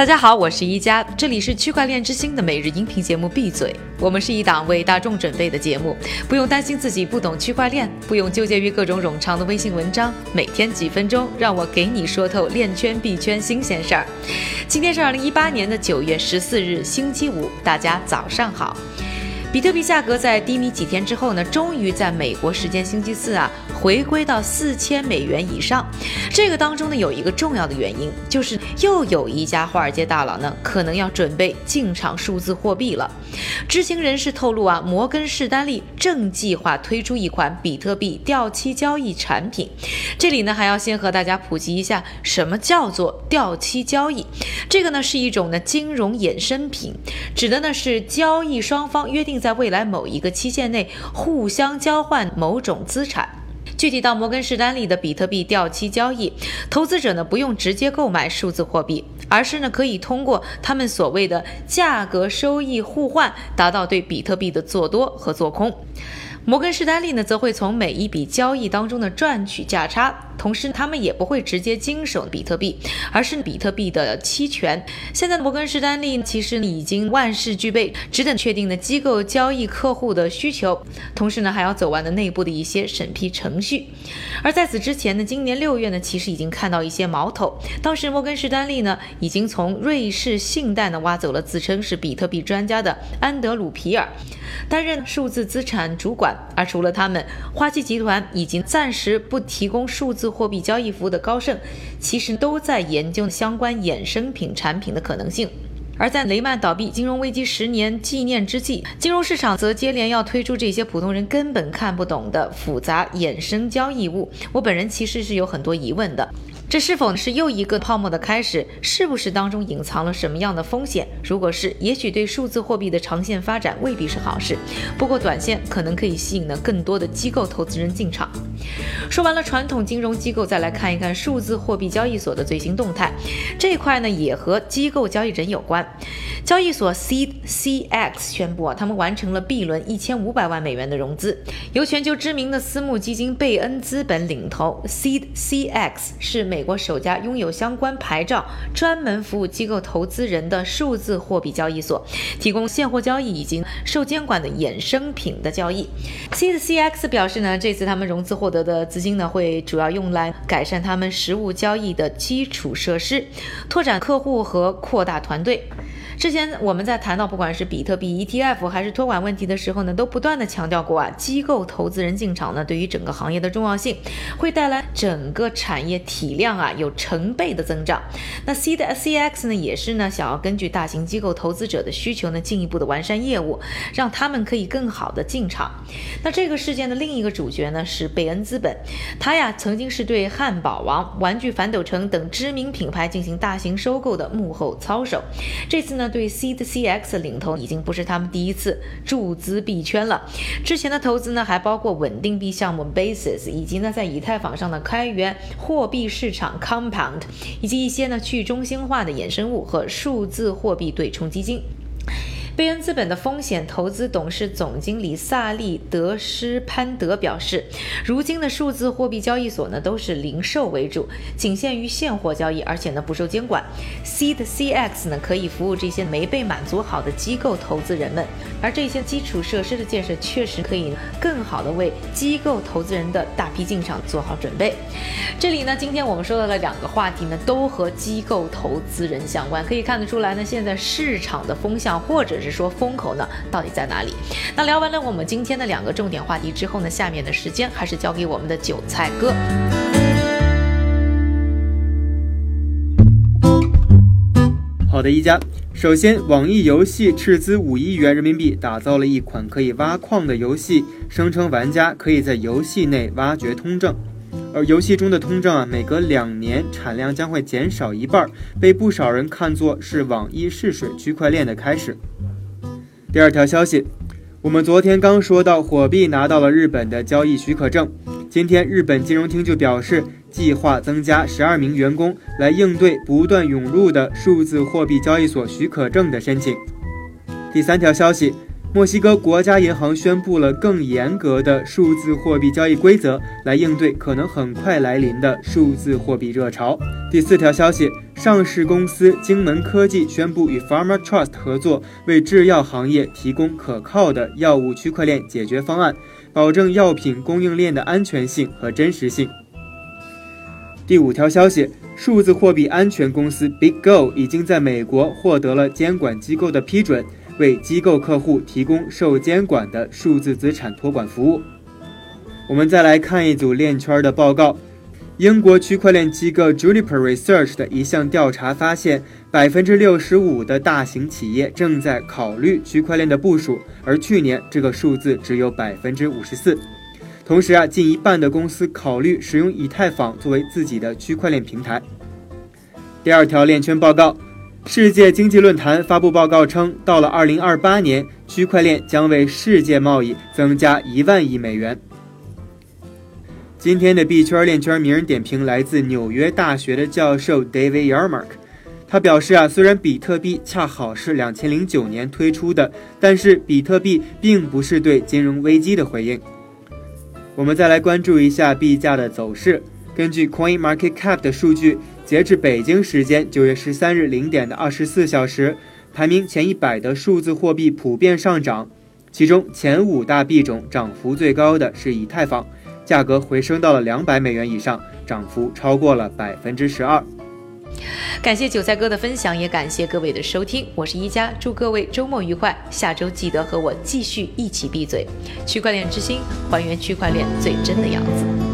大家好，我是一加，这里是区块链之星的每日音频节目。闭嘴，我们是一档为大众准备的节目，不用担心自己不懂区块链，不用纠结于各种冗长的微信文章，每天几分钟，让我给你说透链圈币圈新鲜事儿。今天是二零一八年的九月十四日，星期五，大家早上好。比特币价格在低迷几天之后呢，终于在美国时间星期四啊。回归到四千美元以上，这个当中呢有一个重要的原因，就是又有一家华尔街大佬呢可能要准备进场数字货币了。知情人士透露啊，摩根士丹利正计划推出一款比特币掉期交易产品。这里呢还要先和大家普及一下，什么叫做掉期交易？这个呢是一种呢金融衍生品，指的呢是交易双方约定在未来某一个期限内互相交换某种资产。具体到摩根士丹利的比特币掉期交易，投资者呢不用直接购买数字货币，而是呢可以通过他们所谓的价格收益互换，达到对比特币的做多和做空。摩根士丹利呢则会从每一笔交易当中呢赚取价差。同时，他们也不会直接经手比特币，而是比特币的期权。现在的摩根士丹利其实已经万事俱备，只等确定的机构交易客户的需求，同时呢还要走完的内部的一些审批程序。而在此之前呢，今年六月呢，其实已经看到一些矛头。当时摩根士丹利呢已经从瑞士信贷呢挖走了自称是比特币专家的安德鲁皮尔，担任数字资产主管。而除了他们，花旗集团已经暂时不提供数字。货币交易服务的高盛，其实都在研究相关衍生品产品的可能性。而在雷曼倒闭、金融危机十年纪念之际，金融市场则接连要推出这些普通人根本看不懂的复杂衍生交易物。我本人其实是有很多疑问的。这是否是又一个泡沫的开始？是不是当中隐藏了什么样的风险？如果是，也许对数字货币的长线发展未必是好事。不过短线可能可以吸引呢更多的机构投资人进场。说完了传统金融机构，再来看一看数字货币交易所的最新动态。这块呢，也和机构交易人有关。交易所 CCX 宣布啊，他们完成了 B 轮一千五百万美元的融资，由全球知名的私募基金贝恩资本领投。CCX 是美。美国首家拥有相关牌照、专门服务机构投资人的数字货币交易所，提供现货交易以及受监管的衍生品的交易。CCX 表示呢，这次他们融资获得的资金呢，会主要用来改善他们实物交易的基础设施，拓展客户和扩大团队。之前我们在谈到不管是比特币 ETF 还是托管问题的时候呢，都不断的强调过啊，机构投资人进场呢，对于整个行业的重要性，会带来整个产业体量啊有成倍的增长。那 C 的 CX 呢，也是呢想要根据大型机构投资者的需求呢，进一步的完善业务，让他们可以更好的进场。那这个事件的另一个主角呢是贝恩资本，他呀曾经是对汉堡王、玩具反斗城等知名品牌进行大型收购的幕后操手，这次呢。对 C 的 CX 领头已经不是他们第一次注资币圈了，之前的投资呢还包括稳定币项目 Basis，以及呢在以太坊上的开源货币市场 Compound，以及一些呢去中心化的衍生物和数字货币对冲基金。贝恩资本的风险投资董事总经理萨利德施潘德表示，如今的数字货币交易所呢都是零售为主，仅限于现货交易，而且呢不受监管。C 的 CX 呢可以服务这些没被满足好的机构投资人们，而这些基础设施的建设确实可以更好的为机构投资人的大批进场做好准备。这里呢，今天我们说到了两个话题呢，都和机构投资人相关，可以看得出来呢，现在市场的风向或者是。说风口呢，到底在哪里？那聊完了我们今天的两个重点话题之后呢，下面的时间还是交给我们的韭菜哥。好的，一家。首先，网易游戏斥资五亿元人民币打造了一款可以挖矿的游戏，声称玩家可以在游戏内挖掘通证。而游戏中的通证啊，每隔两年产量将会减少一半，被不少人看作是网易试水区块链的开始。第二条消息，我们昨天刚说到火币拿到了日本的交易许可证，今天日本金融厅就表示计划增加十二名员工来应对不断涌入的数字货币交易所许可证的申请。第三条消息。墨西哥国家银行宣布了更严格的数字货币交易规则，来应对可能很快来临的数字货币热潮。第四条消息。上市公司荆门科技宣布与 Pharma Trust 合作，为制药行业提供可靠的药物区块链解决方案，保证药品供应链的安全性和真实性。第五条消息：数字货币安全公司 BigGo 已经在美国获得了监管机构的批准，为机构客户提供受监管的数字资产托管服务。我们再来看一组链圈的报告。英国区块链机构 Juniper Research 的一项调查发现，百分之六十五的大型企业正在考虑区块链的部署，而去年这个数字只有百分之五十四。同时啊，近一半的公司考虑使用以太坊作为自己的区块链平台。第二条链圈报告，世界经济论坛发布报告称，到了二零二八年，区块链将为世界贸易增加一万亿美元。今天的币圈链圈名人点评来自纽约大学的教授 David Yarmark，他表示啊，虽然比特币恰好是两千零九年推出的，但是比特币并不是对金融危机的回应。我们再来关注一下币价的走势。根据 Coin Market Cap 的数据，截至北京时间九月十三日零点的二十四小时，排名前一百的数字货币普遍上涨，其中前五大币种涨幅最高的是以太坊。价格回升到了两百美元以上，涨幅超过了百分之十二。感谢韭菜哥的分享，也感谢各位的收听。我是一加，祝各位周末愉快。下周记得和我继续一起闭嘴。区块链之心，还原区块链最真的样子。